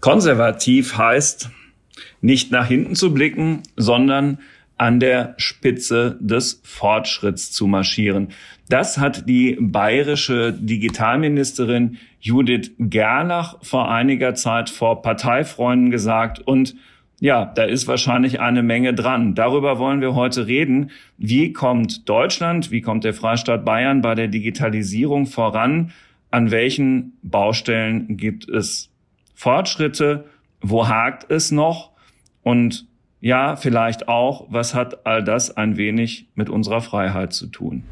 Konservativ heißt, nicht nach hinten zu blicken, sondern an der Spitze des Fortschritts zu marschieren. Das hat die bayerische Digitalministerin Judith Gerlach vor einiger Zeit vor Parteifreunden gesagt und ja, da ist wahrscheinlich eine Menge dran. Darüber wollen wir heute reden. Wie kommt Deutschland, wie kommt der Freistaat Bayern bei der Digitalisierung voran? An welchen Baustellen gibt es Fortschritte? Wo hakt es noch? Und ja, vielleicht auch, was hat all das ein wenig mit unserer Freiheit zu tun?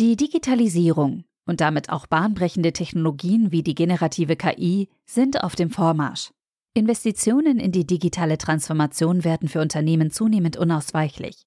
Die Digitalisierung und damit auch bahnbrechende Technologien wie die generative KI sind auf dem Vormarsch. Investitionen in die digitale Transformation werden für Unternehmen zunehmend unausweichlich.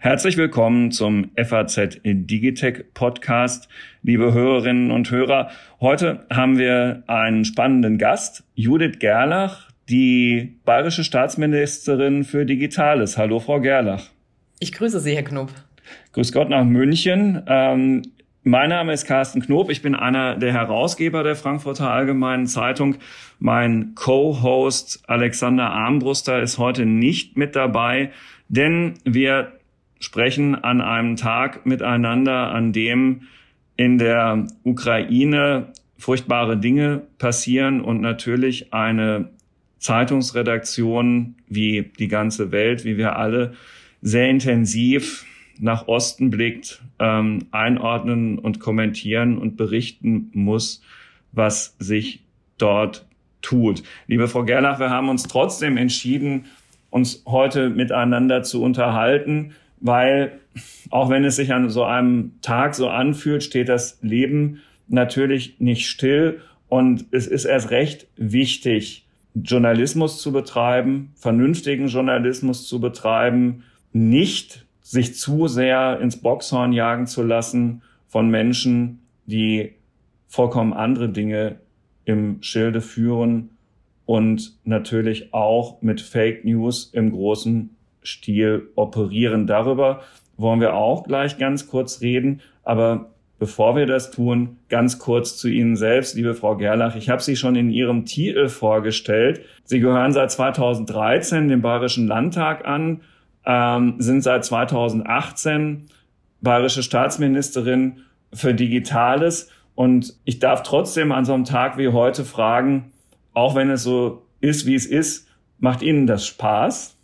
Herzlich willkommen zum FAZ Digitech Podcast, liebe Hörerinnen und Hörer. Heute haben wir einen spannenden Gast, Judith Gerlach, die bayerische Staatsministerin für Digitales. Hallo, Frau Gerlach. Ich grüße Sie, Herr Knob. Grüß Gott nach München. Ähm, mein Name ist Carsten Knob. Ich bin einer der Herausgeber der Frankfurter Allgemeinen Zeitung. Mein Co-Host Alexander Armbruster ist heute nicht mit dabei, denn wir sprechen an einem Tag miteinander, an dem in der Ukraine furchtbare Dinge passieren und natürlich eine Zeitungsredaktion wie die ganze Welt, wie wir alle, sehr intensiv nach Osten blickt, ähm, einordnen und kommentieren und berichten muss, was sich dort tut. Liebe Frau Gerlach, wir haben uns trotzdem entschieden, uns heute miteinander zu unterhalten, weil auch wenn es sich an so einem Tag so anfühlt, steht das Leben natürlich nicht still. Und es ist erst recht wichtig, Journalismus zu betreiben, vernünftigen Journalismus zu betreiben, nicht sich zu sehr ins Boxhorn jagen zu lassen von Menschen, die vollkommen andere Dinge im Schilde führen und natürlich auch mit Fake News im großen Stil operieren. Darüber wollen wir auch gleich ganz kurz reden. Aber bevor wir das tun, ganz kurz zu Ihnen selbst, liebe Frau Gerlach. Ich habe Sie schon in Ihrem Titel vorgestellt. Sie gehören seit 2013 dem Bayerischen Landtag an, ähm, sind seit 2018 bayerische Staatsministerin für Digitales. Und ich darf trotzdem an so einem Tag wie heute fragen, auch wenn es so ist, wie es ist, macht Ihnen das Spaß?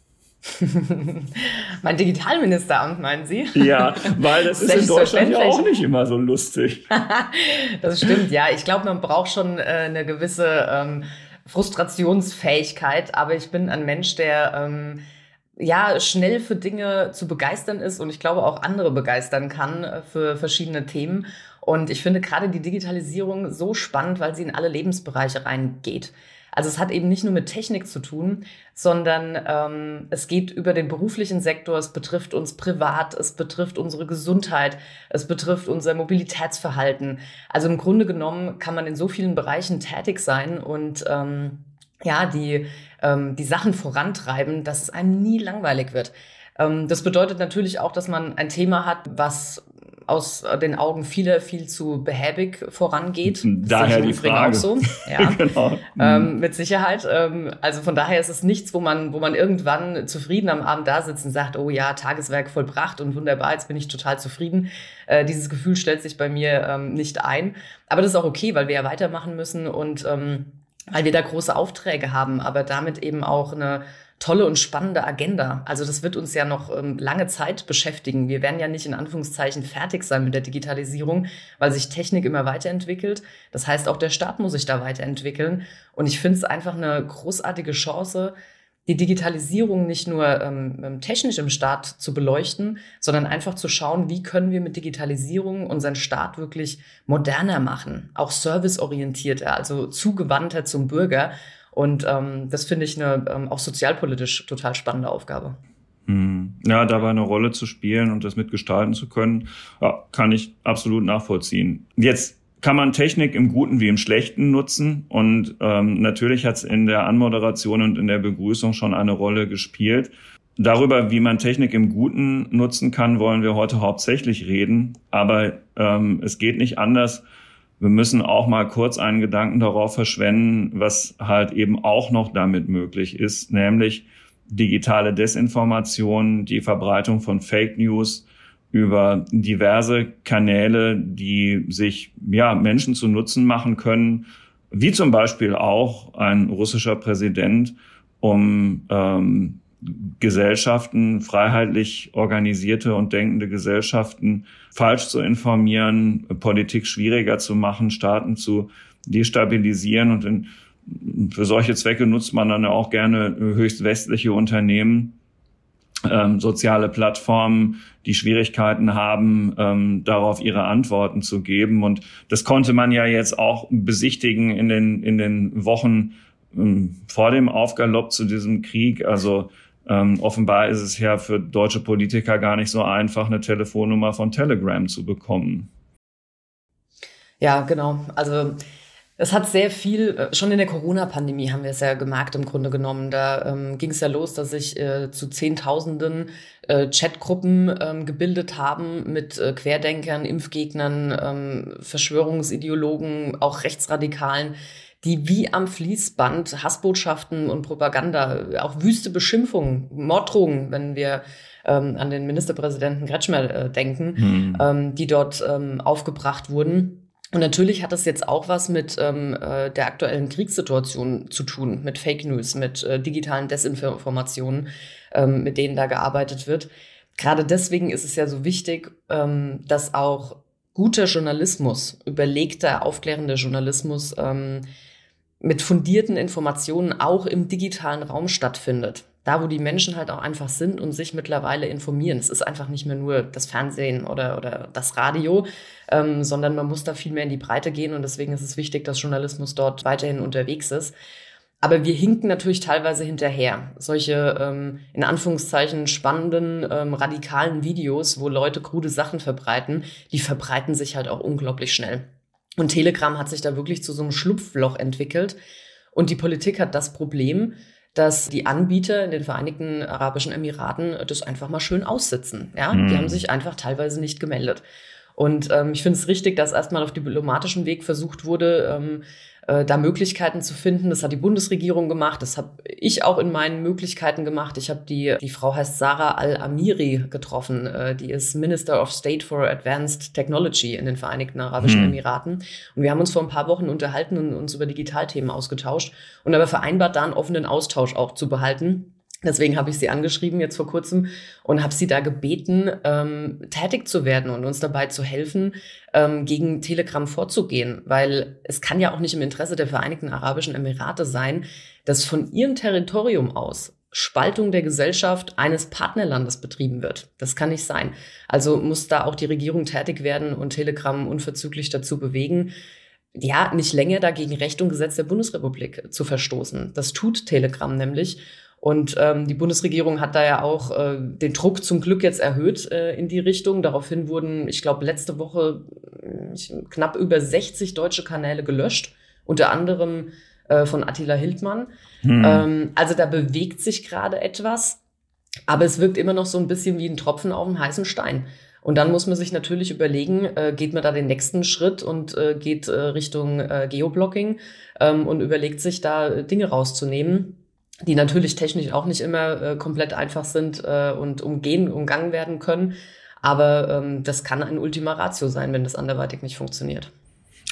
mein Digitalministeramt, meinen Sie? Ja, weil das ist in Deutschland ja auch nicht immer so lustig. das stimmt, ja. Ich glaube, man braucht schon äh, eine gewisse ähm, Frustrationsfähigkeit, aber ich bin ein Mensch, der ähm, ja schnell für Dinge zu begeistern ist und ich glaube auch andere begeistern kann äh, für verschiedene Themen. Und ich finde gerade die Digitalisierung so spannend, weil sie in alle Lebensbereiche reingeht. Also es hat eben nicht nur mit Technik zu tun, sondern ähm, es geht über den beruflichen Sektor, es betrifft uns privat, es betrifft unsere Gesundheit, es betrifft unser Mobilitätsverhalten. Also im Grunde genommen kann man in so vielen Bereichen tätig sein und ähm, ja, die, ähm, die Sachen vorantreiben, dass es einem nie langweilig wird. Ähm, das bedeutet natürlich auch, dass man ein Thema hat, was aus den Augen vieler viel zu behäbig vorangeht. Daher die Frage. Auch so. Ja, genau. ähm, mit Sicherheit. Ähm, also von daher ist es nichts, wo man, wo man irgendwann zufrieden am Abend da sitzt und sagt, oh ja, Tageswerk vollbracht und wunderbar, jetzt bin ich total zufrieden. Äh, dieses Gefühl stellt sich bei mir ähm, nicht ein. Aber das ist auch okay, weil wir ja weitermachen müssen und ähm, weil wir da große Aufträge haben, aber damit eben auch eine tolle und spannende Agenda. Also das wird uns ja noch ähm, lange Zeit beschäftigen. Wir werden ja nicht in Anführungszeichen fertig sein mit der Digitalisierung, weil sich Technik immer weiterentwickelt. Das heißt, auch der Staat muss sich da weiterentwickeln. Und ich finde es einfach eine großartige Chance, die Digitalisierung nicht nur ähm, ähm, technisch im Staat zu beleuchten, sondern einfach zu schauen, wie können wir mit Digitalisierung unseren Staat wirklich moderner machen, auch serviceorientierter, also zugewandter zum Bürger. Und ähm, das finde ich eine ähm, auch sozialpolitisch total spannende Aufgabe. Hm. Ja, dabei eine Rolle zu spielen und das mitgestalten zu können, ja, kann ich absolut nachvollziehen. Jetzt kann man Technik im Guten wie im Schlechten nutzen. Und ähm, natürlich hat es in der Anmoderation und in der Begrüßung schon eine Rolle gespielt. Darüber, wie man Technik im Guten nutzen kann, wollen wir heute hauptsächlich reden. Aber ähm, es geht nicht anders. Wir müssen auch mal kurz einen Gedanken darauf verschwenden, was halt eben auch noch damit möglich ist, nämlich digitale Desinformation, die Verbreitung von Fake News, über diverse Kanäle, die sich ja Menschen zu Nutzen machen können, wie zum Beispiel auch ein russischer Präsident, um ähm, Gesellschaften, freiheitlich organisierte und denkende Gesellschaften falsch zu informieren, Politik schwieriger zu machen, Staaten zu destabilisieren. Und in, für solche Zwecke nutzt man dann auch gerne höchst westliche Unternehmen, ähm, soziale Plattformen, die Schwierigkeiten haben, ähm, darauf ihre Antworten zu geben. Und das konnte man ja jetzt auch besichtigen in den, in den Wochen ähm, vor dem Aufgalopp zu diesem Krieg. Also ähm, offenbar ist es ja für deutsche Politiker gar nicht so einfach, eine Telefonnummer von Telegram zu bekommen. Ja, genau. Also es hat sehr viel, äh, schon in der Corona-Pandemie haben wir es ja gemerkt im Grunde genommen. Da ähm, ging es ja los, dass sich äh, zu Zehntausenden äh, Chatgruppen ähm, gebildet haben mit äh, Querdenkern, Impfgegnern, ähm, Verschwörungsideologen, auch Rechtsradikalen, die wie am Fließband Hassbotschaften und Propaganda, auch wüste Beschimpfungen, Morddrohungen, wenn wir ähm, an den Ministerpräsidenten Kretschmer äh, denken, hm. ähm, die dort ähm, aufgebracht wurden und natürlich hat das jetzt auch was mit ähm, äh, der aktuellen Kriegssituation zu tun, mit Fake News, mit äh, digitalen Desinformationen, ähm, mit denen da gearbeitet wird. Gerade deswegen ist es ja so wichtig, ähm, dass auch guter Journalismus, überlegter, aufklärender Journalismus ähm, mit fundierten Informationen auch im digitalen Raum stattfindet da, wo die Menschen halt auch einfach sind und sich mittlerweile informieren. Es ist einfach nicht mehr nur das Fernsehen oder, oder das Radio, ähm, sondern man muss da viel mehr in die Breite gehen und deswegen ist es wichtig, dass Journalismus dort weiterhin unterwegs ist. Aber wir hinken natürlich teilweise hinterher. Solche ähm, in Anführungszeichen spannenden, ähm, radikalen Videos, wo Leute krude Sachen verbreiten, die verbreiten sich halt auch unglaublich schnell. Und Telegram hat sich da wirklich zu so einem Schlupfloch entwickelt. Und die Politik hat das Problem, dass die Anbieter in den Vereinigten Arabischen Emiraten das einfach mal schön aussitzen. Ja, mhm. die haben sich einfach teilweise nicht gemeldet. Und ähm, ich finde es richtig, dass erstmal auf diplomatischem Weg versucht wurde, ähm, äh, da Möglichkeiten zu finden. Das hat die Bundesregierung gemacht, das habe ich auch in meinen Möglichkeiten gemacht. Ich habe die, die Frau heißt Sarah Al-Amiri getroffen, äh, die ist Minister of State for Advanced Technology in den Vereinigten Arabischen hm. Emiraten. Und wir haben uns vor ein paar Wochen unterhalten und uns über Digitalthemen ausgetauscht und aber vereinbart, da einen offenen Austausch auch zu behalten Deswegen habe ich sie angeschrieben jetzt vor kurzem und habe sie da gebeten, ähm, tätig zu werden und uns dabei zu helfen, ähm, gegen Telegram vorzugehen. Weil es kann ja auch nicht im Interesse der Vereinigten Arabischen Emirate sein, dass von ihrem Territorium aus Spaltung der Gesellschaft eines Partnerlandes betrieben wird. Das kann nicht sein. Also muss da auch die Regierung tätig werden und Telegram unverzüglich dazu bewegen, ja, nicht länger dagegen Recht und Gesetz der Bundesrepublik zu verstoßen. Das tut Telegram nämlich. Und ähm, die Bundesregierung hat da ja auch äh, den Druck zum Glück jetzt erhöht äh, in die Richtung. Daraufhin wurden, ich glaube, letzte Woche äh, knapp über 60 deutsche Kanäle gelöscht, unter anderem äh, von Attila Hildmann. Hm. Ähm, also da bewegt sich gerade etwas, aber es wirkt immer noch so ein bisschen wie ein Tropfen auf dem heißen Stein. Und dann muss man sich natürlich überlegen, äh, geht man da den nächsten Schritt und äh, geht äh, Richtung äh, Geoblocking ähm, und überlegt sich da Dinge rauszunehmen die natürlich technisch auch nicht immer äh, komplett einfach sind äh, und umgehen, umgangen werden können. Aber ähm, das kann ein Ultima Ratio sein, wenn das anderweitig nicht funktioniert.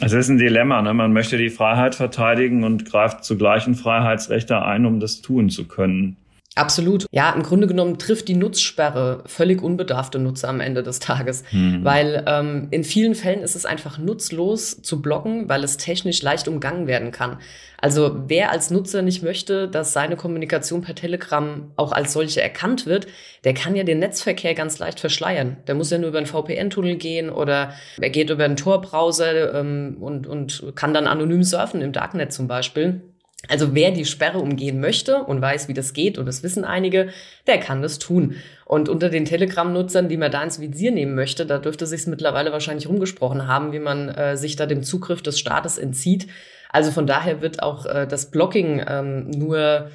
Es ist ein Dilemma. Ne? Man möchte die Freiheit verteidigen und greift zu gleichen Freiheitsrechte ein, um das tun zu können. Absolut. Ja, im Grunde genommen trifft die Nutzsperre völlig unbedarfte Nutzer am Ende des Tages. Hm. Weil ähm, in vielen Fällen ist es einfach nutzlos zu blocken, weil es technisch leicht umgangen werden kann. Also wer als Nutzer nicht möchte, dass seine Kommunikation per Telegram auch als solche erkannt wird, der kann ja den Netzverkehr ganz leicht verschleiern. Der muss ja nur über einen VPN-Tunnel gehen oder er geht über einen Tor-Browser ähm, und, und kann dann anonym surfen im Darknet zum Beispiel. Also wer die Sperre umgehen möchte und weiß, wie das geht, und das wissen einige, der kann das tun. Und unter den Telegram-Nutzern, die man da ins Visier nehmen möchte, da dürfte sich mittlerweile wahrscheinlich rumgesprochen haben, wie man äh, sich da dem Zugriff des Staates entzieht. Also von daher wird auch äh, das Blocking ähm, nur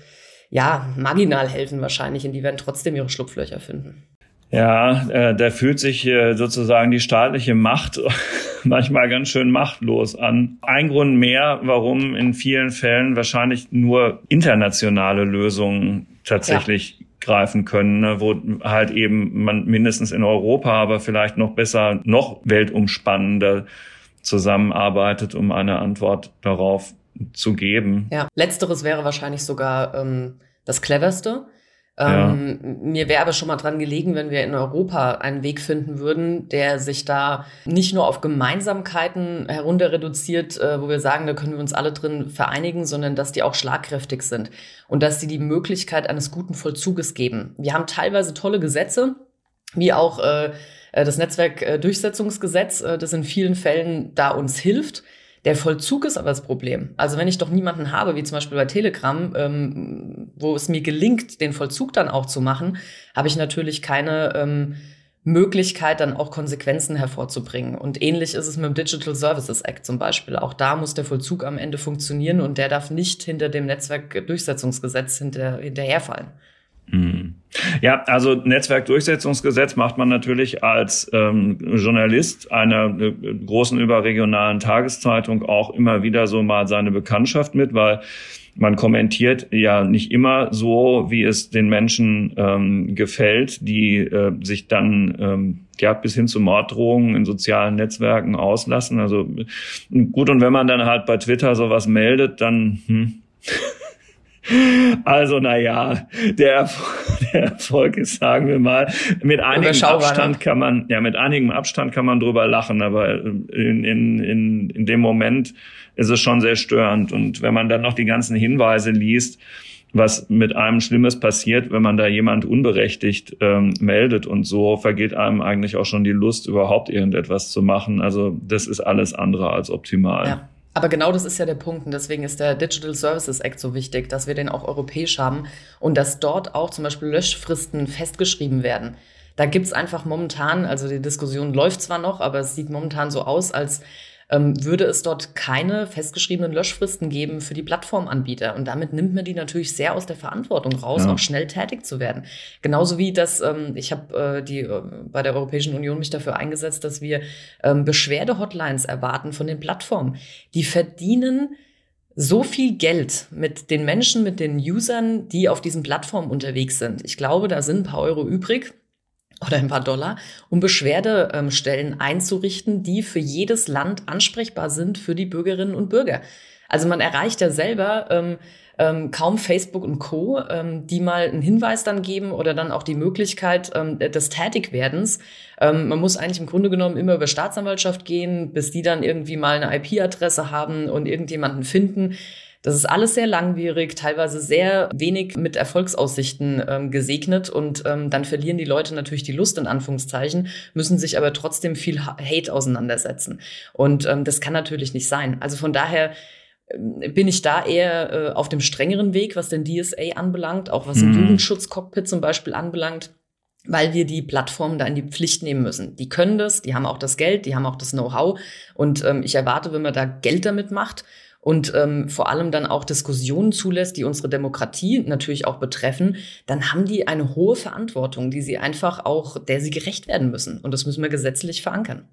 ja marginal helfen wahrscheinlich, und die werden trotzdem ihre Schlupflöcher finden. Ja, äh, da fühlt sich äh, sozusagen die staatliche Macht manchmal ganz schön machtlos an. Ein Grund mehr, warum in vielen Fällen wahrscheinlich nur internationale Lösungen tatsächlich ja. greifen können, ne, wo halt eben man mindestens in Europa, aber vielleicht noch besser, noch weltumspannender zusammenarbeitet, um eine Antwort darauf zu geben. Ja, letzteres wäre wahrscheinlich sogar ähm, das cleverste ähm, ja. Mir wäre aber schon mal dran gelegen, wenn wir in Europa einen Weg finden würden, der sich da nicht nur auf Gemeinsamkeiten herunter reduziert, äh, wo wir sagen, da können wir uns alle drin vereinigen, sondern dass die auch schlagkräftig sind und dass sie die Möglichkeit eines guten Vollzuges geben. Wir haben teilweise tolle Gesetze, wie auch äh, äh das Netzwerkdurchsetzungsgesetz, äh, das in vielen Fällen da uns hilft. Der Vollzug ist aber das Problem. Also wenn ich doch niemanden habe, wie zum Beispiel bei Telegram, ähm, wo es mir gelingt, den Vollzug dann auch zu machen, habe ich natürlich keine ähm, Möglichkeit, dann auch Konsequenzen hervorzubringen. Und ähnlich ist es mit dem Digital Services Act zum Beispiel. Auch da muss der Vollzug am Ende funktionieren und der darf nicht hinter dem Netzwerkdurchsetzungsgesetz hinter, hinterherfallen. Mhm. Ja, also Netzwerkdurchsetzungsgesetz macht man natürlich als ähm, Journalist einer äh, großen überregionalen Tageszeitung auch immer wieder so mal seine Bekanntschaft mit, weil man kommentiert ja nicht immer so, wie es den Menschen ähm, gefällt, die äh, sich dann ähm, ja bis hin zu Morddrohungen in sozialen Netzwerken auslassen. Also gut, und wenn man dann halt bei Twitter sowas meldet, dann hm, Also, na ja, der, der Erfolg ist, sagen wir mal, mit einigem Abstand kann man, ja, mit einigem Abstand kann man drüber lachen, aber in, in, in, in dem Moment ist es schon sehr störend. Und wenn man dann noch die ganzen Hinweise liest, was mit einem Schlimmes passiert, wenn man da jemand unberechtigt ähm, meldet und so vergeht einem eigentlich auch schon die Lust, überhaupt irgendetwas zu machen. Also das ist alles andere als optimal. Ja. Aber genau das ist ja der Punkt und deswegen ist der Digital Services Act so wichtig, dass wir den auch europäisch haben und dass dort auch zum Beispiel Löschfristen festgeschrieben werden. Da gibt's einfach momentan, also die Diskussion läuft zwar noch, aber es sieht momentan so aus, als ähm, würde es dort keine festgeschriebenen Löschfristen geben für die Plattformanbieter. Und damit nimmt man die natürlich sehr aus der Verantwortung raus, ja. auch schnell tätig zu werden. Genauso wie das, ähm, ich habe äh, die äh, bei der Europäischen Union mich dafür eingesetzt, dass wir ähm, Beschwerdehotlines erwarten von den Plattformen. Die verdienen so viel Geld mit den Menschen, mit den Usern, die auf diesen Plattformen unterwegs sind. Ich glaube, da sind ein paar Euro übrig oder ein paar Dollar, um Beschwerdestellen einzurichten, die für jedes Land ansprechbar sind für die Bürgerinnen und Bürger. Also man erreicht ja selber ähm, ähm, kaum Facebook und Co., ähm, die mal einen Hinweis dann geben oder dann auch die Möglichkeit ähm, des Tätigwerdens. Ähm, man muss eigentlich im Grunde genommen immer über Staatsanwaltschaft gehen, bis die dann irgendwie mal eine IP-Adresse haben und irgendjemanden finden. Das ist alles sehr langwierig, teilweise sehr wenig mit Erfolgsaussichten ähm, gesegnet und ähm, dann verlieren die Leute natürlich die Lust in Anführungszeichen, müssen sich aber trotzdem viel Hate auseinandersetzen. Und ähm, das kann natürlich nicht sein. Also von daher ähm, bin ich da eher äh, auf dem strengeren Weg, was den DSA anbelangt, auch was mhm. im Jugendschutzcockpit zum Beispiel anbelangt weil wir die Plattformen da in die Pflicht nehmen müssen. Die können das, die haben auch das Geld, die haben auch das Know-how. Und ähm, ich erwarte, wenn man da Geld damit macht und ähm, vor allem dann auch Diskussionen zulässt, die unsere Demokratie natürlich auch betreffen, dann haben die eine hohe Verantwortung, die sie einfach auch, der sie gerecht werden müssen. Und das müssen wir gesetzlich verankern.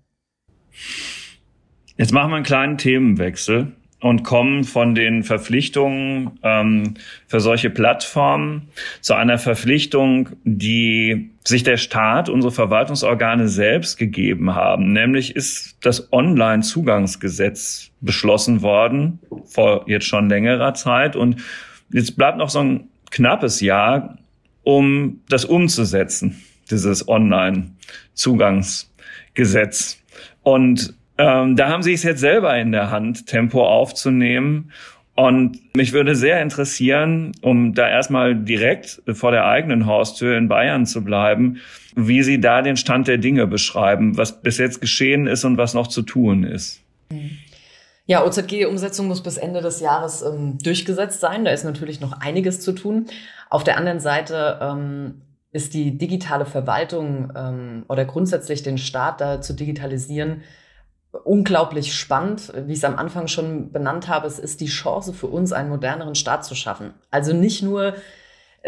Jetzt machen wir einen kleinen Themenwechsel und kommen von den Verpflichtungen ähm, für solche Plattformen zu einer Verpflichtung, die sich der Staat, unsere Verwaltungsorgane selbst gegeben haben. Nämlich ist das Online-Zugangsgesetz beschlossen worden vor jetzt schon längerer Zeit. Und jetzt bleibt noch so ein knappes Jahr, um das umzusetzen, dieses Online-Zugangsgesetz. Und ähm, da haben sie es jetzt selber in der Hand, Tempo aufzunehmen. Und mich würde sehr interessieren, um da erstmal direkt vor der eigenen Haustür in Bayern zu bleiben, wie Sie da den Stand der Dinge beschreiben, was bis jetzt geschehen ist und was noch zu tun ist. Ja, OZG-Umsetzung muss bis Ende des Jahres ähm, durchgesetzt sein. Da ist natürlich noch einiges zu tun. Auf der anderen Seite ähm, ist die digitale Verwaltung ähm, oder grundsätzlich den Staat da zu digitalisieren unglaublich spannend. Wie ich es am Anfang schon benannt habe, es ist die Chance für uns, einen moderneren Staat zu schaffen. Also nicht nur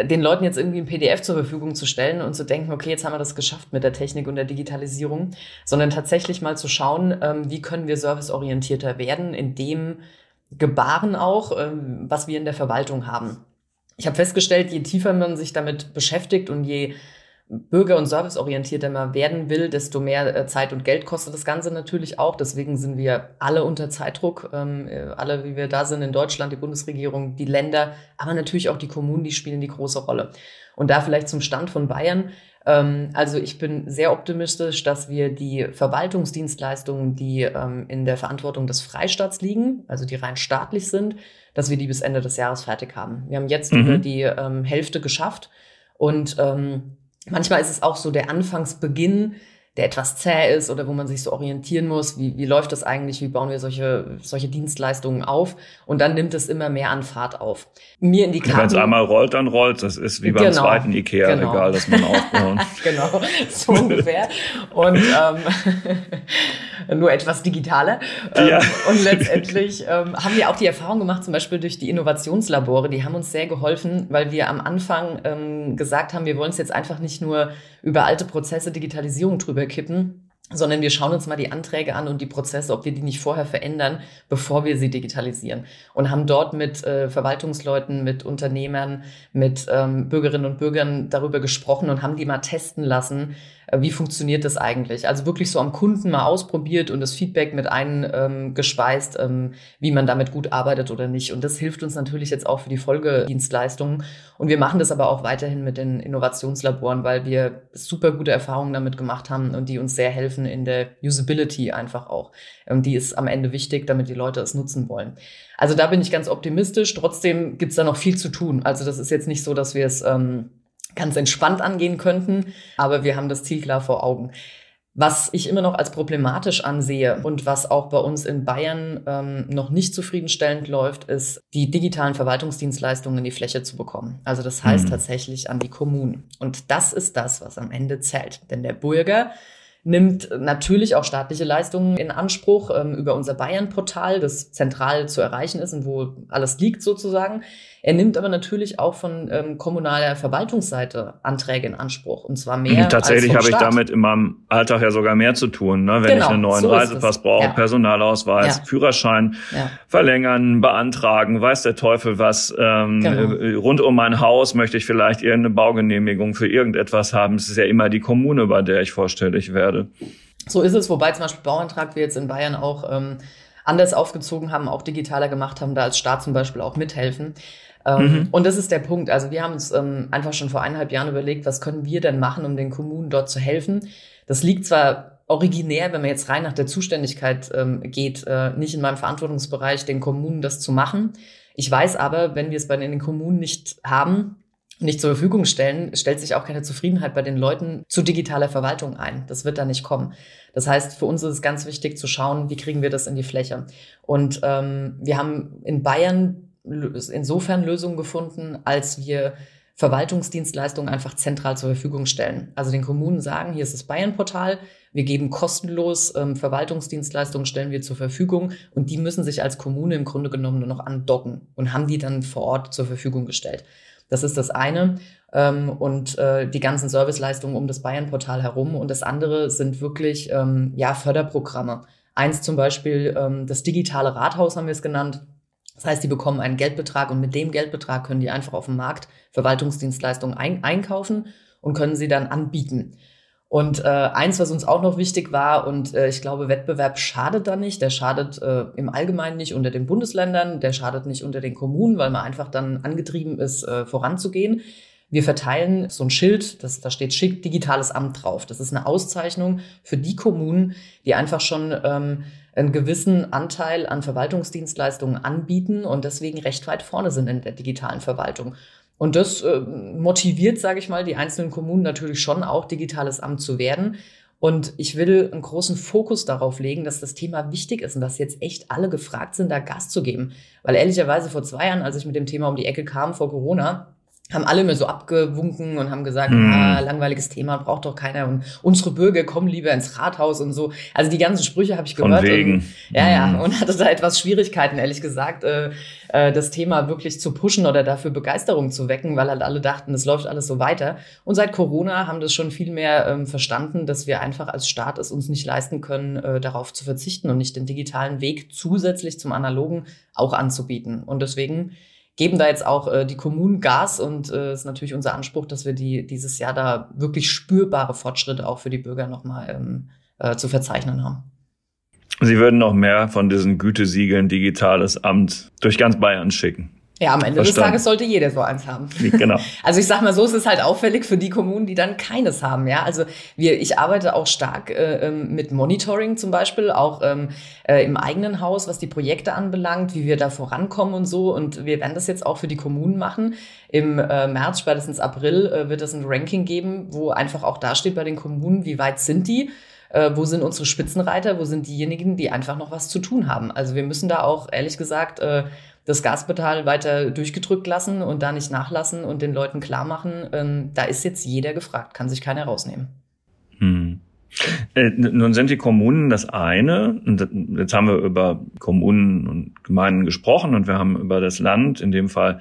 den Leuten jetzt irgendwie ein PDF zur Verfügung zu stellen und zu denken, okay, jetzt haben wir das geschafft mit der Technik und der Digitalisierung, sondern tatsächlich mal zu schauen, ähm, wie können wir serviceorientierter werden, in dem Gebaren auch, ähm, was wir in der Verwaltung haben. Ich habe festgestellt, je tiefer man sich damit beschäftigt und je bürger- und serviceorientierter man werden will, desto mehr äh, Zeit und Geld kostet das Ganze natürlich auch. Deswegen sind wir alle unter Zeitdruck, ähm, äh, alle, wie wir da sind in Deutschland, die Bundesregierung, die Länder, aber natürlich auch die Kommunen, die spielen die große Rolle. Und da vielleicht zum Stand von Bayern. Ähm, also ich bin sehr optimistisch, dass wir die Verwaltungsdienstleistungen, die ähm, in der Verantwortung des Freistaats liegen, also die rein staatlich sind, dass wir die bis Ende des Jahres fertig haben. Wir haben jetzt mhm. über die Hälfte geschafft und ähm, Manchmal ist es auch so der Anfangsbeginn, der etwas zäh ist oder wo man sich so orientieren muss, wie, wie läuft das eigentlich, wie bauen wir solche, solche Dienstleistungen auf und dann nimmt es immer mehr an Fahrt auf. Mir in die Karten... Wenn es einmal rollt, dann rollt Das ist wie beim genau, zweiten Ikea-Regal, genau. das man aufbauen. genau, so ungefähr. Und ähm, nur etwas digitaler. Ähm, ja. Und letztendlich ähm, haben wir auch die Erfahrung gemacht, zum Beispiel durch die Innovationslabore, die haben uns sehr geholfen, weil wir am Anfang ähm, gesagt haben, wir wollen es jetzt einfach nicht nur über alte Prozesse Digitalisierung drüber kippen, sondern wir schauen uns mal die Anträge an und die Prozesse, ob wir die nicht vorher verändern, bevor wir sie digitalisieren. Und haben dort mit äh, Verwaltungsleuten, mit Unternehmern, mit ähm, Bürgerinnen und Bürgern darüber gesprochen und haben die mal testen lassen, wie funktioniert das eigentlich? Also wirklich so am Kunden mal ausprobiert und das Feedback mit eingespeist, ähm, ähm, wie man damit gut arbeitet oder nicht. Und das hilft uns natürlich jetzt auch für die Folgedienstleistungen. Und wir machen das aber auch weiterhin mit den Innovationslaboren, weil wir super gute Erfahrungen damit gemacht haben und die uns sehr helfen in der Usability einfach auch. Ähm, die ist am Ende wichtig, damit die Leute es nutzen wollen. Also da bin ich ganz optimistisch. Trotzdem gibt's da noch viel zu tun. Also das ist jetzt nicht so, dass wir es ähm, ganz entspannt angehen könnten, aber wir haben das Ziel klar vor Augen. Was ich immer noch als problematisch ansehe und was auch bei uns in Bayern ähm, noch nicht zufriedenstellend läuft, ist, die digitalen Verwaltungsdienstleistungen in die Fläche zu bekommen. Also das heißt mhm. tatsächlich an die Kommunen. Und das ist das, was am Ende zählt. Denn der Bürger nimmt natürlich auch staatliche Leistungen in Anspruch ähm, über unser Bayern-Portal, das zentral zu erreichen ist und wo alles liegt sozusagen. Er nimmt aber natürlich auch von ähm, kommunaler Verwaltungsseite Anträge in Anspruch und zwar mehr. Mhm, tatsächlich habe ich damit in meinem Alltag ja sogar mehr zu tun, ne? wenn genau, ich einen neuen so Reisepass brauche, ja. Personalausweis, ja. Führerschein ja. verlängern, beantragen, weiß der Teufel was. Ähm, genau. Rund um mein Haus möchte ich vielleicht irgendeine Baugenehmigung für irgendetwas haben. Es ist ja immer die Kommune, bei der ich vorstellig werde. So ist es, wobei zum Beispiel Bauantrag wir jetzt in Bayern auch ähm, anders aufgezogen haben, auch digitaler gemacht haben, da als Staat zum Beispiel auch mithelfen. Ähm, mhm. Und das ist der Punkt. Also wir haben uns ähm, einfach schon vor eineinhalb Jahren überlegt, was können wir denn machen, um den Kommunen dort zu helfen. Das liegt zwar originär, wenn man jetzt rein nach der Zuständigkeit ähm, geht, äh, nicht in meinem Verantwortungsbereich, den Kommunen das zu machen. Ich weiß aber, wenn wir es bei den Kommunen nicht haben, nicht zur Verfügung stellen, stellt sich auch keine Zufriedenheit bei den Leuten zu digitaler Verwaltung ein. Das wird da nicht kommen. Das heißt, für uns ist es ganz wichtig zu schauen, wie kriegen wir das in die Fläche. Und ähm, wir haben in Bayern insofern Lösungen gefunden, als wir Verwaltungsdienstleistungen einfach zentral zur Verfügung stellen. Also den Kommunen sagen, hier ist das Bayern-Portal, wir geben kostenlos ähm, Verwaltungsdienstleistungen, stellen wir zur Verfügung und die müssen sich als Kommune im Grunde genommen nur noch andocken und haben die dann vor Ort zur Verfügung gestellt. Das ist das eine. Ähm, und äh, die ganzen Serviceleistungen um das Bayern-Portal herum. Und das andere sind wirklich ähm, ja, Förderprogramme. Eins zum Beispiel, ähm, das digitale Rathaus haben wir es genannt. Das heißt, die bekommen einen Geldbetrag und mit dem Geldbetrag können die einfach auf dem Markt Verwaltungsdienstleistungen ein einkaufen und können sie dann anbieten. Und äh, eins, was uns auch noch wichtig war, und äh, ich glaube, Wettbewerb schadet da nicht, der schadet äh, im Allgemeinen nicht unter den Bundesländern, der schadet nicht unter den Kommunen, weil man einfach dann angetrieben ist, äh, voranzugehen. Wir verteilen so ein Schild, das, da steht schick digitales Amt drauf. Das ist eine Auszeichnung für die Kommunen, die einfach schon ähm, einen gewissen Anteil an Verwaltungsdienstleistungen anbieten und deswegen recht weit vorne sind in der digitalen Verwaltung. Und das äh, motiviert, sage ich mal, die einzelnen Kommunen natürlich schon auch digitales Amt zu werden. Und ich will einen großen Fokus darauf legen, dass das Thema wichtig ist und dass jetzt echt alle gefragt sind, da Gas zu geben. Weil ehrlicherweise vor zwei Jahren, als ich mit dem Thema um die Ecke kam vor Corona, haben alle mir so abgewunken und haben gesagt, mm. ah, langweiliges Thema, braucht doch keiner und unsere Bürger kommen lieber ins Rathaus und so. Also die ganzen Sprüche habe ich gehört. Von wegen. Und, ja, ja, mm. und hatte da etwas Schwierigkeiten, ehrlich gesagt, äh, äh, das Thema wirklich zu pushen oder dafür Begeisterung zu wecken, weil halt alle dachten, es läuft alles so weiter. Und seit Corona haben das schon viel mehr ähm, verstanden, dass wir einfach als Staat es uns nicht leisten können, äh, darauf zu verzichten und nicht den digitalen Weg zusätzlich zum analogen auch anzubieten. Und deswegen geben da jetzt auch äh, die Kommunen Gas und äh, ist natürlich unser Anspruch, dass wir die dieses Jahr da wirklich spürbare Fortschritte auch für die Bürger nochmal ähm, äh, zu verzeichnen haben. Sie würden noch mehr von diesen Gütesiegeln Digitales Amt durch ganz Bayern schicken. Ja, am Ende Verstanden. des Tages sollte jeder so eins haben. Genau. Also ich sag mal so, es ist halt auffällig für die Kommunen, die dann keines haben. Ja, also wir, ich arbeite auch stark äh, ähm, mit Monitoring zum Beispiel, auch ähm, äh, im eigenen Haus, was die Projekte anbelangt, wie wir da vorankommen und so. Und wir werden das jetzt auch für die Kommunen machen. Im äh, März, spätestens April, äh, wird es ein Ranking geben, wo einfach auch da steht bei den Kommunen, wie weit sind die äh, wo sind unsere Spitzenreiter, wo sind diejenigen, die einfach noch was zu tun haben. Also wir müssen da auch, ehrlich gesagt, äh, das Gaspedal weiter durchgedrückt lassen und da nicht nachlassen und den Leuten klar machen, ähm, da ist jetzt jeder gefragt, kann sich keiner rausnehmen. Hm. Äh, nun sind die Kommunen das eine. Und jetzt haben wir über Kommunen und Gemeinden gesprochen und wir haben über das Land, in dem Fall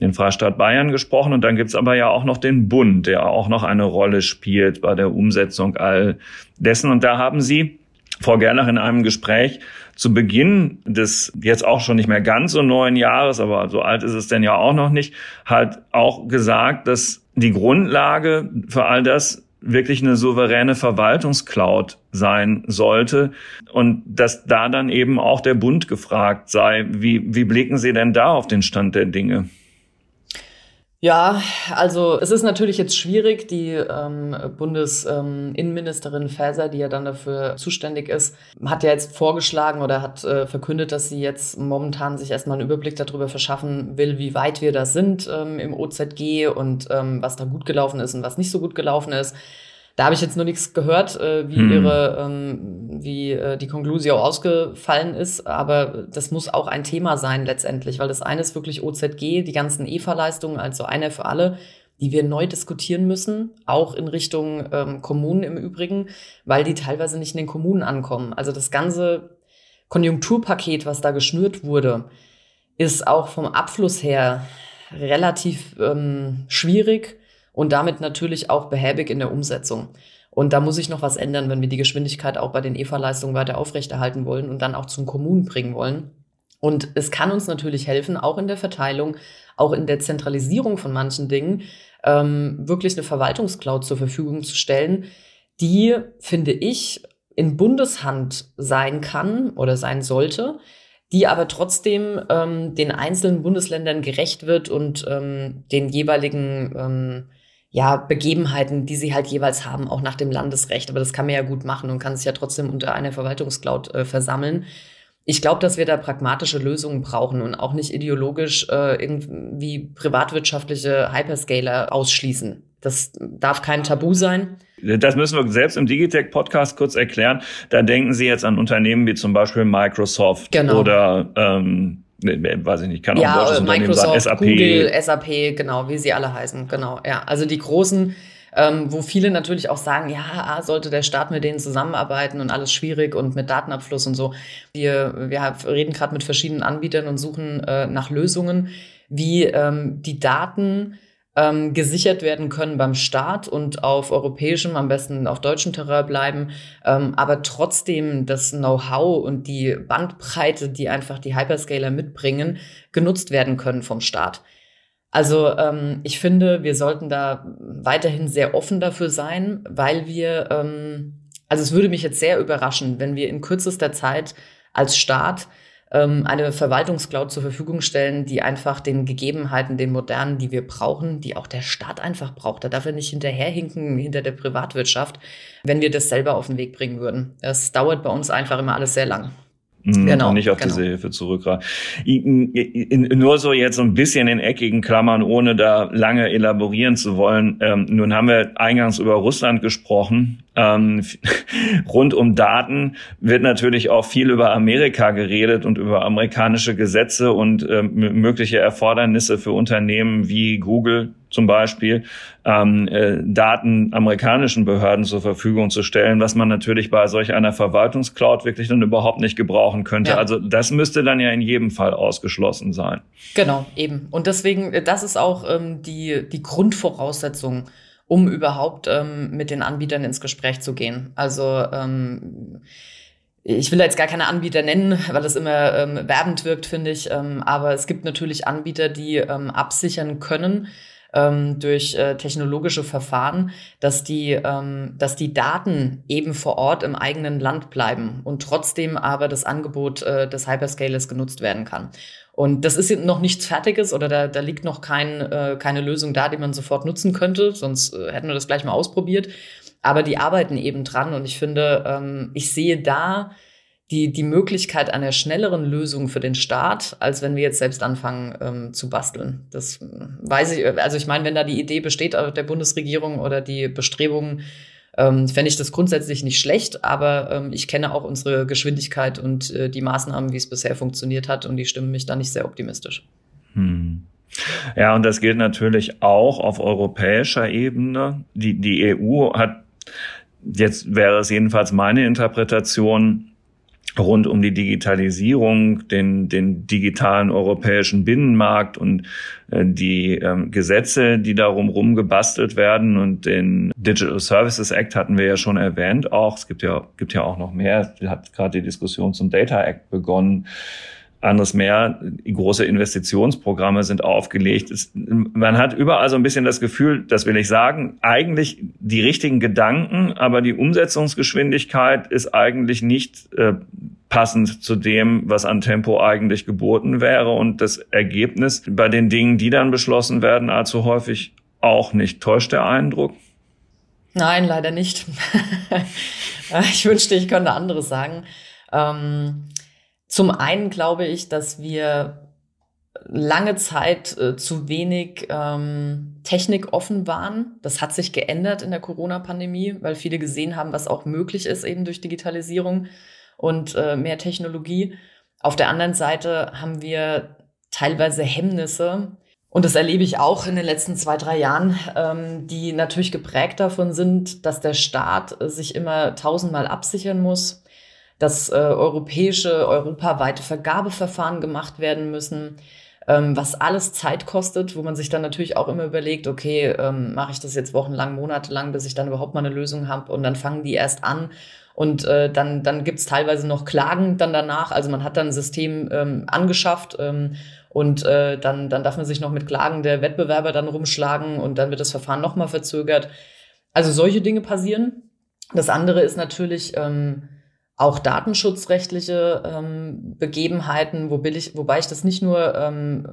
den Freistaat Bayern gesprochen. Und dann gibt's aber ja auch noch den Bund, der auch noch eine Rolle spielt bei der Umsetzung all dessen. Und da haben Sie, Frau Gerlach, in einem Gespräch zu Beginn des jetzt auch schon nicht mehr ganz so neuen Jahres, aber so alt ist es denn ja auch noch nicht, halt auch gesagt, dass die Grundlage für all das wirklich eine souveräne Verwaltungscloud sein sollte und dass da dann eben auch der Bund gefragt sei. Wie, wie blicken Sie denn da auf den Stand der Dinge? Ja, also es ist natürlich jetzt schwierig. Die ähm, Bundesinnenministerin ähm, Faeser, die ja dann dafür zuständig ist, hat ja jetzt vorgeschlagen oder hat äh, verkündet, dass sie jetzt momentan sich erstmal einen Überblick darüber verschaffen will, wie weit wir da sind ähm, im OZG und ähm, was da gut gelaufen ist und was nicht so gut gelaufen ist. Da habe ich jetzt nur nichts gehört, äh, wie hm. ihre, ähm, wie äh, die Conclusio ausgefallen ist, aber das muss auch ein Thema sein letztendlich, weil das eine ist wirklich OZG, die ganzen EFA-Leistungen, also einer für alle, die wir neu diskutieren müssen, auch in Richtung ähm, Kommunen im Übrigen, weil die teilweise nicht in den Kommunen ankommen. Also das ganze Konjunkturpaket, was da geschnürt wurde, ist auch vom Abfluss her relativ ähm, schwierig und damit natürlich auch behäbig in der Umsetzung. Und da muss sich noch was ändern, wenn wir die Geschwindigkeit auch bei den EFA-Leistungen weiter aufrechterhalten wollen und dann auch zum Kommunen bringen wollen. Und es kann uns natürlich helfen, auch in der Verteilung, auch in der Zentralisierung von manchen Dingen, ähm, wirklich eine Verwaltungscloud zur Verfügung zu stellen, die, finde ich, in Bundeshand sein kann oder sein sollte, die aber trotzdem ähm, den einzelnen Bundesländern gerecht wird und ähm, den jeweiligen ähm, ja, Begebenheiten, die sie halt jeweils haben, auch nach dem Landesrecht. Aber das kann man ja gut machen und kann sich ja trotzdem unter einer Verwaltungscloud äh, versammeln. Ich glaube, dass wir da pragmatische Lösungen brauchen und auch nicht ideologisch äh, irgendwie privatwirtschaftliche Hyperscaler ausschließen. Das darf kein Tabu sein. Das müssen wir selbst im Digitech-Podcast kurz erklären. Da denken Sie jetzt an Unternehmen wie zum Beispiel Microsoft genau. oder ähm, weiß ich nicht, kann auch ja, ein deutsches Microsoft, sein, SAP. Google, SAP, genau, wie sie alle heißen, genau, ja. Also die großen, ähm, wo viele natürlich auch sagen, ja, ah, sollte der Staat mit denen zusammenarbeiten und alles schwierig und mit Datenabfluss und so. Wir, wir reden gerade mit verschiedenen Anbietern und suchen äh, nach Lösungen, wie ähm, die Daten ähm, gesichert werden können beim Staat und auf europäischem, am besten auf deutschem Terrain bleiben, ähm, aber trotzdem das Know-how und die Bandbreite, die einfach die Hyperscaler mitbringen, genutzt werden können vom Staat. Also ähm, ich finde, wir sollten da weiterhin sehr offen dafür sein, weil wir, ähm, also es würde mich jetzt sehr überraschen, wenn wir in kürzester Zeit als Staat ähm, eine Verwaltungscloud zur Verfügung stellen, die einfach den Gegebenheiten, den modernen, die wir brauchen, die auch der Staat einfach braucht. Da darf er nicht hinterherhinken hinter der Privatwirtschaft, wenn wir das selber auf den Weg bringen würden. Es dauert bei uns einfach immer alles sehr lang. Mhm, genau, und nicht auf genau. diese Hilfe zurückgreifen. Nur so jetzt so ein bisschen in eckigen Klammern, ohne da lange elaborieren zu wollen. Ähm, nun haben wir eingangs über Russland gesprochen. Ähm, rund um Daten wird natürlich auch viel über Amerika geredet und über amerikanische Gesetze und ähm, mögliche Erfordernisse für Unternehmen wie Google, zum Beispiel ähm, äh, Daten amerikanischen Behörden zur Verfügung zu stellen, was man natürlich bei solch einer Verwaltungscloud wirklich dann überhaupt nicht gebrauchen könnte. Ja. Also das müsste dann ja in jedem Fall ausgeschlossen sein. Genau, eben. Und deswegen, äh, das ist auch ähm, die, die Grundvoraussetzung, um überhaupt ähm, mit den Anbietern ins Gespräch zu gehen. Also ähm, ich will jetzt gar keine Anbieter nennen, weil das immer ähm, werbend wirkt, finde ich. Ähm, aber es gibt natürlich Anbieter, die ähm, absichern können, ähm, durch äh, technologische Verfahren, dass die, ähm, dass die Daten eben vor Ort im eigenen Land bleiben und trotzdem aber das Angebot äh, des Hyperscalers genutzt werden kann. Und das ist noch nichts Fertiges oder da, da liegt noch kein, äh, keine Lösung da, die man sofort nutzen könnte, sonst äh, hätten wir das gleich mal ausprobiert. Aber die arbeiten eben dran und ich finde, ähm, ich sehe da die, die Möglichkeit einer schnelleren Lösung für den Staat, als wenn wir jetzt selbst anfangen ähm, zu basteln. Das äh, weiß ich, also ich meine, wenn da die Idee besteht der Bundesregierung oder die Bestrebungen, ähm, fände ich das grundsätzlich nicht schlecht, aber ähm, ich kenne auch unsere Geschwindigkeit und äh, die Maßnahmen, wie es bisher funktioniert hat und die stimmen mich da nicht sehr optimistisch. Hm. Ja, und das gilt natürlich auch auf europäischer Ebene. Die, die EU hat, jetzt wäre es jedenfalls meine Interpretation, rund um die Digitalisierung, den, den digitalen europäischen Binnenmarkt und äh, die ähm, Gesetze, die darum rumgebastelt werden und den Digital Services Act hatten wir ja schon erwähnt auch. Es gibt ja, gibt ja auch noch mehr. Hat gerade die Diskussion zum Data Act begonnen anderes mehr. Große Investitionsprogramme sind aufgelegt. Es, man hat überall so ein bisschen das Gefühl, das will ich sagen, eigentlich die richtigen Gedanken, aber die Umsetzungsgeschwindigkeit ist eigentlich nicht äh, passend zu dem, was an Tempo eigentlich geboten wäre und das Ergebnis bei den Dingen, die dann beschlossen werden, allzu häufig auch nicht. Täuscht der Eindruck? Nein, leider nicht. ich wünschte, ich könnte anderes sagen. Ähm zum einen glaube ich, dass wir lange Zeit äh, zu wenig ähm, technikoffen waren. Das hat sich geändert in der Corona-Pandemie, weil viele gesehen haben, was auch möglich ist eben durch Digitalisierung und äh, mehr Technologie. Auf der anderen Seite haben wir teilweise Hemmnisse, und das erlebe ich auch in den letzten zwei, drei Jahren, ähm, die natürlich geprägt davon sind, dass der Staat äh, sich immer tausendmal absichern muss, dass äh, europäische, europaweite Vergabeverfahren gemacht werden müssen, ähm, was alles Zeit kostet, wo man sich dann natürlich auch immer überlegt, okay, ähm, mache ich das jetzt wochenlang, monatelang, bis ich dann überhaupt mal eine Lösung habe und dann fangen die erst an und äh, dann, dann gibt's teilweise noch Klagen dann danach. Also man hat dann ein System ähm, angeschafft ähm, und äh, dann, dann darf man sich noch mit Klagen der Wettbewerber dann rumschlagen und dann wird das Verfahren nochmal verzögert. Also solche Dinge passieren. Das andere ist natürlich, ähm, auch datenschutzrechtliche ähm, Begebenheiten, wo ich, wobei ich das nicht nur, ähm,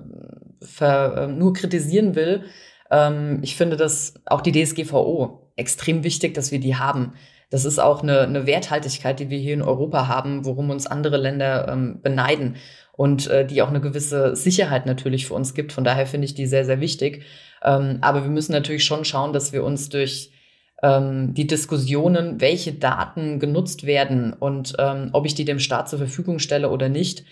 ver, äh, nur kritisieren will. Ähm, ich finde das auch die DSGVO extrem wichtig, dass wir die haben. Das ist auch eine, eine Werthaltigkeit, die wir hier in Europa haben, worum uns andere Länder ähm, beneiden und äh, die auch eine gewisse Sicherheit natürlich für uns gibt. Von daher finde ich die sehr, sehr wichtig. Ähm, aber wir müssen natürlich schon schauen, dass wir uns durch ähm, die Diskussionen, welche Daten genutzt werden und ähm, ob ich die dem Staat zur Verfügung stelle oder nicht,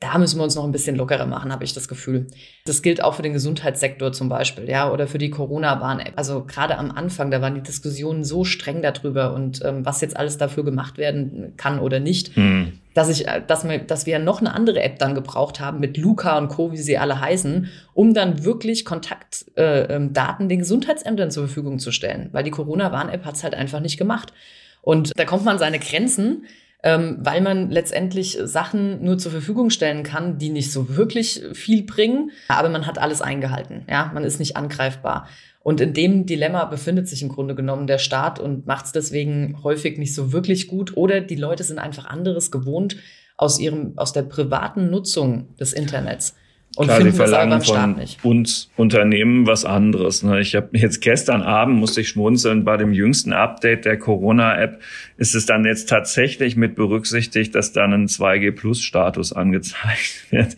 da müssen wir uns noch ein bisschen lockerer machen, habe ich das Gefühl. Das gilt auch für den Gesundheitssektor zum Beispiel, ja, oder für die Corona-Warn-App. Also gerade am Anfang, da waren die Diskussionen so streng darüber und ähm, was jetzt alles dafür gemacht werden kann oder nicht, hm. dass ich, äh, dass wir, dass wir noch eine andere App dann gebraucht haben mit Luca und Co, wie sie alle heißen, um dann wirklich Kontaktdaten äh, ähm, den Gesundheitsämtern zur Verfügung zu stellen, weil die Corona-Warn-App hat es halt einfach nicht gemacht. Und da kommt man seine Grenzen ähm, weil man letztendlich Sachen nur zur Verfügung stellen kann, die nicht so wirklich viel bringen, aber man hat alles eingehalten. Ja, man ist nicht angreifbar. Und in dem Dilemma befindet sich im Grunde genommen der Staat und macht es deswegen häufig nicht so wirklich gut. Oder die Leute sind einfach anderes gewohnt aus ihrem, aus der privaten Nutzung des Internets. Und Klar, sie verlangen von uns Unternehmen was anderes. Ne? Ich habe jetzt gestern Abend musste ich schmunzeln bei dem jüngsten Update der Corona-App ist es dann jetzt tatsächlich mit berücksichtigt, dass dann ein 2G Plus Status angezeigt wird.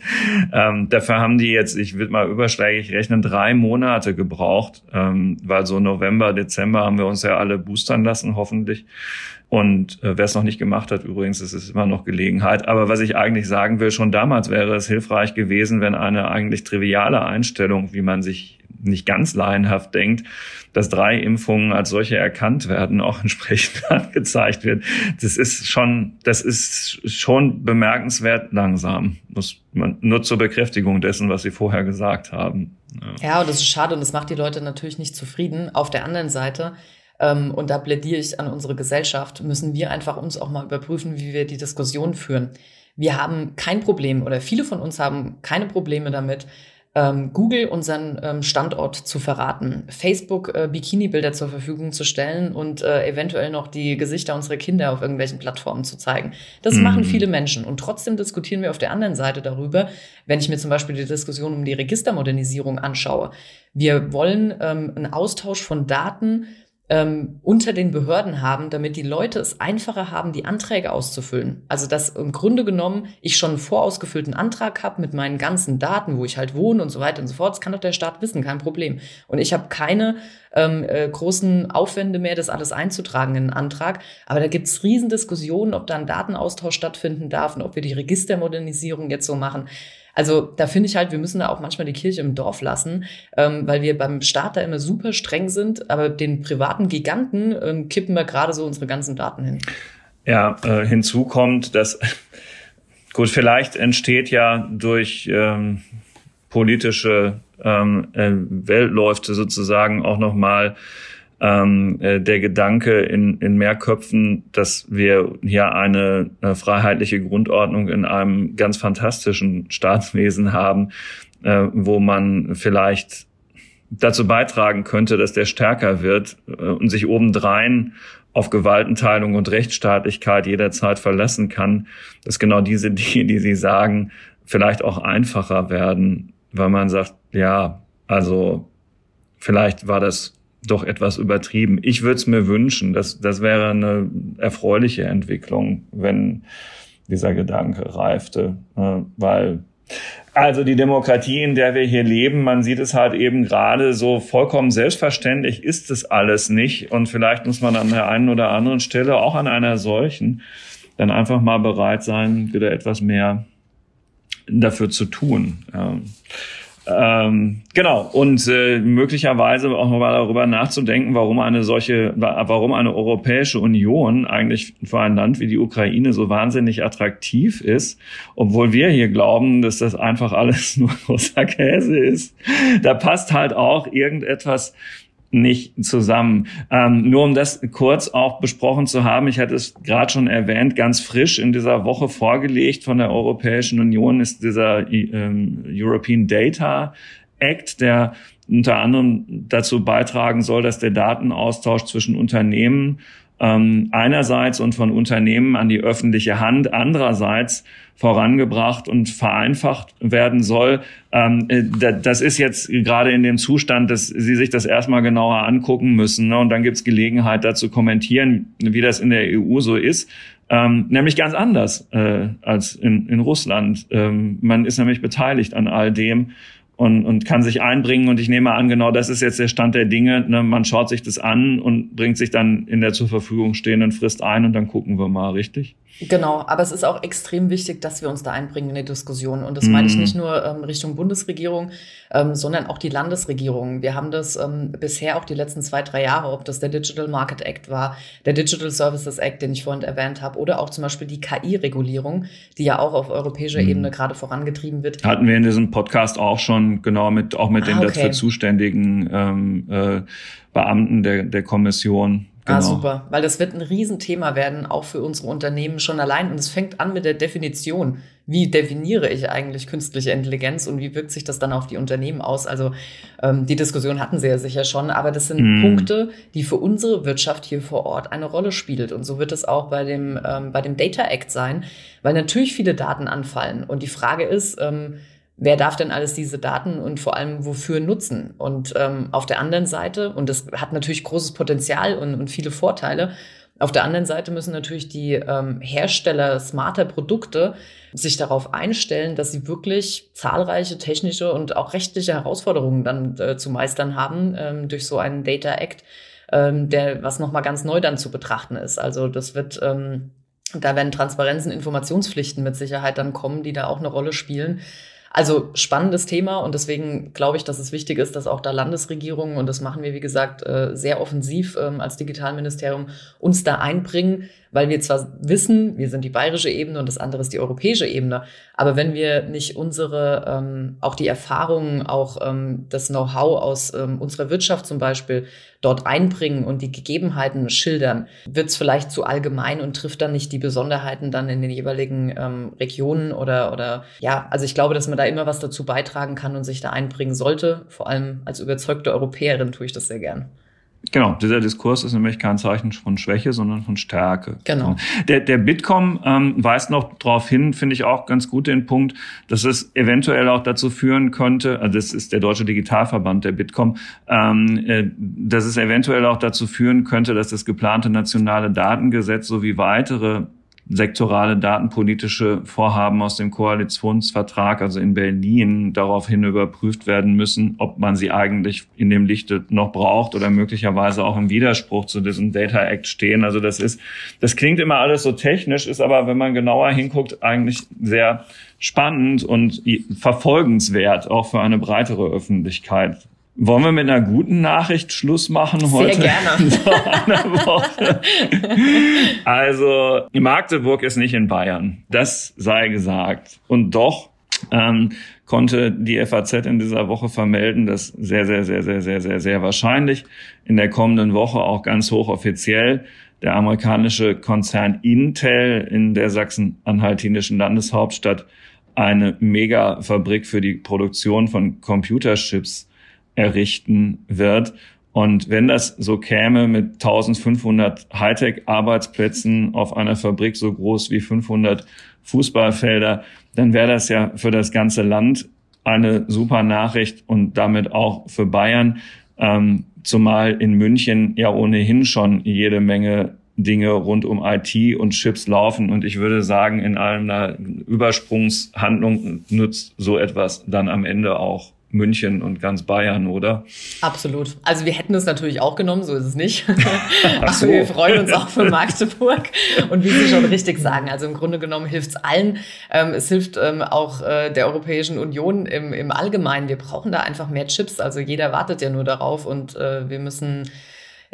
Ähm, dafür haben die jetzt, ich würde mal überschlägig rechnen, drei Monate gebraucht, ähm, weil so November, Dezember haben wir uns ja alle boostern lassen, hoffentlich. Und äh, wer es noch nicht gemacht hat, übrigens, es ist immer noch Gelegenheit. Aber was ich eigentlich sagen will, schon damals wäre es hilfreich gewesen, wenn eine eigentlich triviale Einstellung, wie man sich nicht ganz laienhaft denkt, dass drei Impfungen als solche erkannt werden, auch entsprechend angezeigt wird. Das ist schon, das ist schon bemerkenswert langsam. Muss man nur zur Bekräftigung dessen, was Sie vorher gesagt haben. Ja. ja, und das ist schade und das macht die Leute natürlich nicht zufrieden. Auf der anderen Seite und da plädiere ich an unsere Gesellschaft, müssen wir einfach uns auch mal überprüfen, wie wir die Diskussion führen. Wir haben kein Problem oder viele von uns haben keine Probleme damit, ähm, Google unseren ähm, Standort zu verraten, Facebook äh, Bikini-Bilder zur Verfügung zu stellen und äh, eventuell noch die Gesichter unserer Kinder auf irgendwelchen Plattformen zu zeigen. Das mhm. machen viele Menschen. Und trotzdem diskutieren wir auf der anderen Seite darüber, wenn ich mir zum Beispiel die Diskussion um die Registermodernisierung anschaue. Wir wollen ähm, einen Austausch von Daten ähm, unter den Behörden haben, damit die Leute es einfacher haben, die Anträge auszufüllen. Also dass im Grunde genommen ich schon einen vorausgefüllten Antrag habe mit meinen ganzen Daten, wo ich halt wohne und so weiter und so fort. Das kann doch der Staat wissen, kein Problem. Und ich habe keine ähm, äh, großen Aufwände mehr, das alles einzutragen in einen Antrag. Aber da gibt es Riesendiskussionen, ob da ein Datenaustausch stattfinden darf und ob wir die Registermodernisierung jetzt so machen. Also da finde ich halt, wir müssen da auch manchmal die Kirche im Dorf lassen, ähm, weil wir beim Staat da immer super streng sind, aber den privaten Giganten ähm, kippen wir gerade so unsere ganzen Daten hin. Ja, äh, hinzu kommt, dass gut, vielleicht entsteht ja durch ähm, politische ähm, äh, Weltläufe sozusagen auch nochmal ähm, äh, der Gedanke in, in mehr Köpfen, dass wir hier eine, eine freiheitliche Grundordnung in einem ganz fantastischen Staatswesen haben, äh, wo man vielleicht dazu beitragen könnte, dass der stärker wird äh, und sich obendrein auf Gewaltenteilung und Rechtsstaatlichkeit jederzeit verlassen kann, dass genau diese Dinge, die Sie sagen, vielleicht auch einfacher werden, weil man sagt, ja, also vielleicht war das doch etwas übertrieben. Ich würde es mir wünschen, das, das wäre eine erfreuliche Entwicklung, wenn dieser Gedanke reifte, äh, weil also die Demokratie, in der wir hier leben, man sieht es halt eben gerade so vollkommen selbstverständlich ist es alles nicht und vielleicht muss man an der einen oder anderen Stelle, auch an einer solchen, dann einfach mal bereit sein, wieder etwas mehr dafür zu tun. Ähm, genau, und äh, möglicherweise auch mal darüber nachzudenken, warum eine solche, warum eine Europäische Union eigentlich für ein Land wie die Ukraine so wahnsinnig attraktiv ist, obwohl wir hier glauben, dass das einfach alles nur großer Käse ist. Da passt halt auch irgendetwas nicht zusammen. Ähm, nur um das kurz auch besprochen zu haben, ich hatte es gerade schon erwähnt, ganz frisch in dieser Woche vorgelegt von der Europäischen Union ist dieser ähm, European Data Act, der unter anderem dazu beitragen soll, dass der Datenaustausch zwischen Unternehmen ähm, einerseits und von Unternehmen an die öffentliche Hand andererseits vorangebracht und vereinfacht werden soll. Ähm, äh, das ist jetzt gerade in dem Zustand, dass Sie sich das erstmal genauer angucken müssen. Ne? Und dann gibt es Gelegenheit, dazu kommentieren, wie das in der EU so ist. Ähm, nämlich ganz anders äh, als in, in Russland. Ähm, man ist nämlich beteiligt an all dem und, und kann sich einbringen. Und ich nehme an, genau das ist jetzt der Stand der Dinge. Ne? Man schaut sich das an und bringt sich dann in der zur Verfügung stehenden Frist ein und dann gucken wir mal, richtig? Genau, aber es ist auch extrem wichtig, dass wir uns da einbringen in die Diskussion. Und das meine ich mhm. nicht nur ähm, Richtung Bundesregierung, ähm, sondern auch die Landesregierung. Wir haben das ähm, bisher auch die letzten zwei, drei Jahre, ob das der Digital Market Act war, der Digital Services Act, den ich vorhin erwähnt habe, oder auch zum Beispiel die KI-Regulierung, die ja auch auf europäischer mhm. Ebene gerade vorangetrieben wird. Hatten wir in diesem Podcast auch schon genau mit, auch mit ah, den okay. dafür zuständigen ähm, äh, Beamten der, der Kommission. Ah, genau. Ah, super. Weil das wird ein Riesenthema werden, auch für unsere Unternehmen schon allein. Und es fängt an mit der Definition. Wie definiere ich eigentlich künstliche Intelligenz und wie wirkt sich das dann auf die Unternehmen aus? Also ähm, die Diskussion hatten sie ja sicher schon, aber das sind mm. Punkte, die für unsere Wirtschaft hier vor Ort eine Rolle spielt. Und so wird es auch bei dem, ähm, bei dem Data Act sein, weil natürlich viele Daten anfallen. Und die Frage ist, ähm, wer darf denn alles diese Daten und vor allem wofür nutzen? Und ähm, auf der anderen Seite, und das hat natürlich großes Potenzial und, und viele Vorteile, auf der anderen Seite müssen natürlich die ähm, Hersteller smarter Produkte sich darauf einstellen, dass sie wirklich zahlreiche technische und auch rechtliche Herausforderungen dann äh, zu meistern haben ähm, durch so einen Data Act, ähm, der was nochmal ganz neu dann zu betrachten ist. Also das wird ähm, da werden Transparenzen, Informationspflichten mit Sicherheit dann kommen, die da auch eine Rolle spielen. Also spannendes Thema und deswegen glaube ich, dass es wichtig ist, dass auch da Landesregierungen, und das machen wir, wie gesagt, äh, sehr offensiv ähm, als Digitalministerium, uns da einbringen, weil wir zwar wissen, wir sind die bayerische Ebene und das andere ist die europäische Ebene, aber wenn wir nicht unsere, ähm, auch die Erfahrungen, auch ähm, das Know-how aus ähm, unserer Wirtschaft zum Beispiel dort einbringen und die Gegebenheiten schildern, wird es vielleicht zu allgemein und trifft dann nicht die Besonderheiten dann in den jeweiligen ähm, Regionen oder, oder ja, also ich glaube, dass man da immer was dazu beitragen kann und sich da einbringen sollte. Vor allem als überzeugte Europäerin tue ich das sehr gern. Genau, dieser Diskurs ist nämlich kein Zeichen von Schwäche, sondern von Stärke. Genau. Der, der Bitkom ähm, weist noch darauf hin, finde ich auch ganz gut den Punkt, dass es eventuell auch dazu führen könnte, also das ist der Deutsche Digitalverband, der Bitkom, ähm, äh, dass es eventuell auch dazu führen könnte, dass das geplante nationale Datengesetz sowie weitere sektorale datenpolitische Vorhaben aus dem Koalitionsvertrag, also in Berlin, daraufhin überprüft werden müssen, ob man sie eigentlich in dem Lichte noch braucht oder möglicherweise auch im Widerspruch zu diesem Data Act stehen. Also das ist, das klingt immer alles so technisch, ist aber, wenn man genauer hinguckt, eigentlich sehr spannend und verfolgenswert, auch für eine breitere Öffentlichkeit. Wollen wir mit einer guten Nachricht Schluss machen heute? Sehr gerne. also Magdeburg ist nicht in Bayern. Das sei gesagt. Und doch ähm, konnte die FAZ in dieser Woche vermelden, dass sehr, sehr, sehr, sehr, sehr, sehr, sehr wahrscheinlich in der kommenden Woche auch ganz hochoffiziell der amerikanische Konzern Intel in der sachsen-anhaltinischen Landeshauptstadt eine Megafabrik für die Produktion von Computerchips errichten wird. Und wenn das so käme mit 1500 Hightech-Arbeitsplätzen auf einer Fabrik so groß wie 500 Fußballfelder, dann wäre das ja für das ganze Land eine super Nachricht und damit auch für Bayern, ähm, zumal in München ja ohnehin schon jede Menge Dinge rund um IT und Chips laufen. Und ich würde sagen, in einer Übersprungshandlung nutzt so etwas dann am Ende auch München und ganz Bayern, oder? Absolut. Also wir hätten es natürlich auch genommen, so ist es nicht. Aber so. wir freuen uns auch für Magdeburg. Und wie Sie schon richtig sagen, also im Grunde genommen hilft es allen. Ähm, es hilft ähm, auch äh, der Europäischen Union im, im Allgemeinen. Wir brauchen da einfach mehr Chips. Also jeder wartet ja nur darauf und äh, wir müssen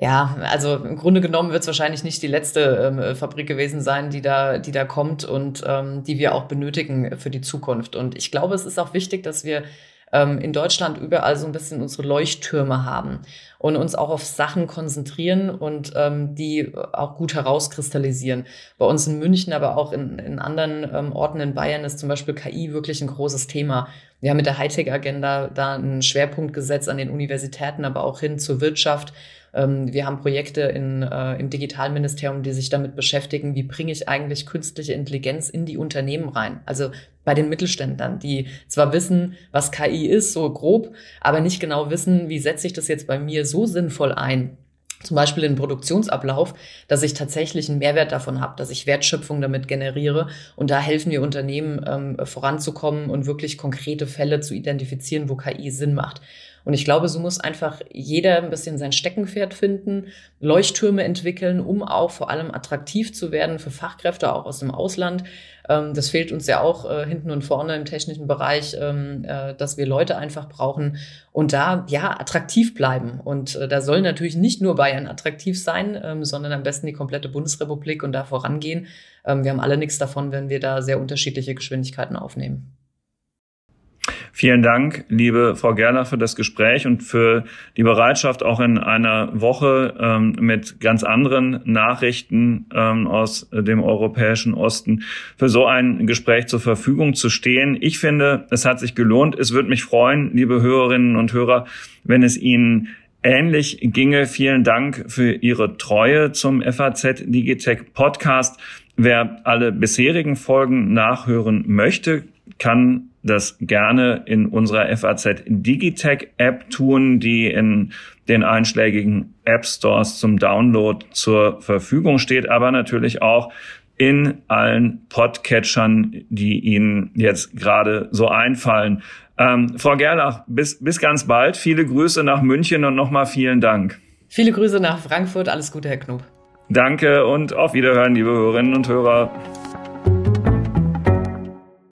ja, also im Grunde genommen wird es wahrscheinlich nicht die letzte ähm, Fabrik gewesen sein, die da, die da kommt und ähm, die wir auch benötigen für die Zukunft. Und ich glaube, es ist auch wichtig, dass wir ähm, in Deutschland überall so ein bisschen unsere Leuchttürme haben und uns auch auf Sachen konzentrieren und ähm, die auch gut herauskristallisieren. Bei uns in München, aber auch in, in anderen ähm, Orten in Bayern ist zum Beispiel KI wirklich ein großes Thema. Wir haben mit der Hightech-Agenda da einen Schwerpunkt gesetzt an den Universitäten, aber auch hin zur Wirtschaft. Ähm, wir haben Projekte in, äh, im Digitalministerium, die sich damit beschäftigen, wie bringe ich eigentlich künstliche Intelligenz in die Unternehmen rein. Also bei den Mittelständlern, die zwar wissen, was KI ist, so grob, aber nicht genau wissen, wie setze ich das jetzt bei mir so sinnvoll ein, zum Beispiel den Produktionsablauf, dass ich tatsächlich einen Mehrwert davon habe, dass ich Wertschöpfung damit generiere. Und da helfen wir Unternehmen ähm, voranzukommen und wirklich konkrete Fälle zu identifizieren, wo KI Sinn macht. Und ich glaube, so muss einfach jeder ein bisschen sein Steckenpferd finden, Leuchttürme entwickeln, um auch vor allem attraktiv zu werden für Fachkräfte auch aus dem Ausland. Ähm, das fehlt uns ja auch äh, hinten und vorne im technischen Bereich, ähm, äh, dass wir Leute einfach brauchen und da ja attraktiv bleiben. Und äh, da soll natürlich nicht nur Bayern attraktiv sein, ähm, sondern am besten die komplette Bundesrepublik und da vorangehen. wir haben alle nichts davon, wenn wir da sehr unterschiedliche Geschwindigkeiten aufnehmen. Vielen Dank, liebe Frau Gerler, für das Gespräch und für die Bereitschaft, auch in einer Woche ähm, mit ganz anderen Nachrichten ähm, aus dem europäischen Osten für so ein Gespräch zur Verfügung zu stehen. Ich finde, es hat sich gelohnt. Es würde mich freuen, liebe Hörerinnen und Hörer, wenn es Ihnen ähnlich ginge. Vielen Dank für Ihre Treue zum FAZ Digitech Podcast. Wer alle bisherigen Folgen nachhören möchte, kann das gerne in unserer FAZ Digitech App tun, die in den einschlägigen App Stores zum Download zur Verfügung steht, aber natürlich auch in allen Podcatchern, die Ihnen jetzt gerade so einfallen. Ähm, Frau Gerlach, bis, bis ganz bald. Viele Grüße nach München und nochmal vielen Dank. Viele Grüße nach Frankfurt. Alles Gute, Herr Knob. Danke und auf Wiederhören, liebe Hörerinnen und Hörer.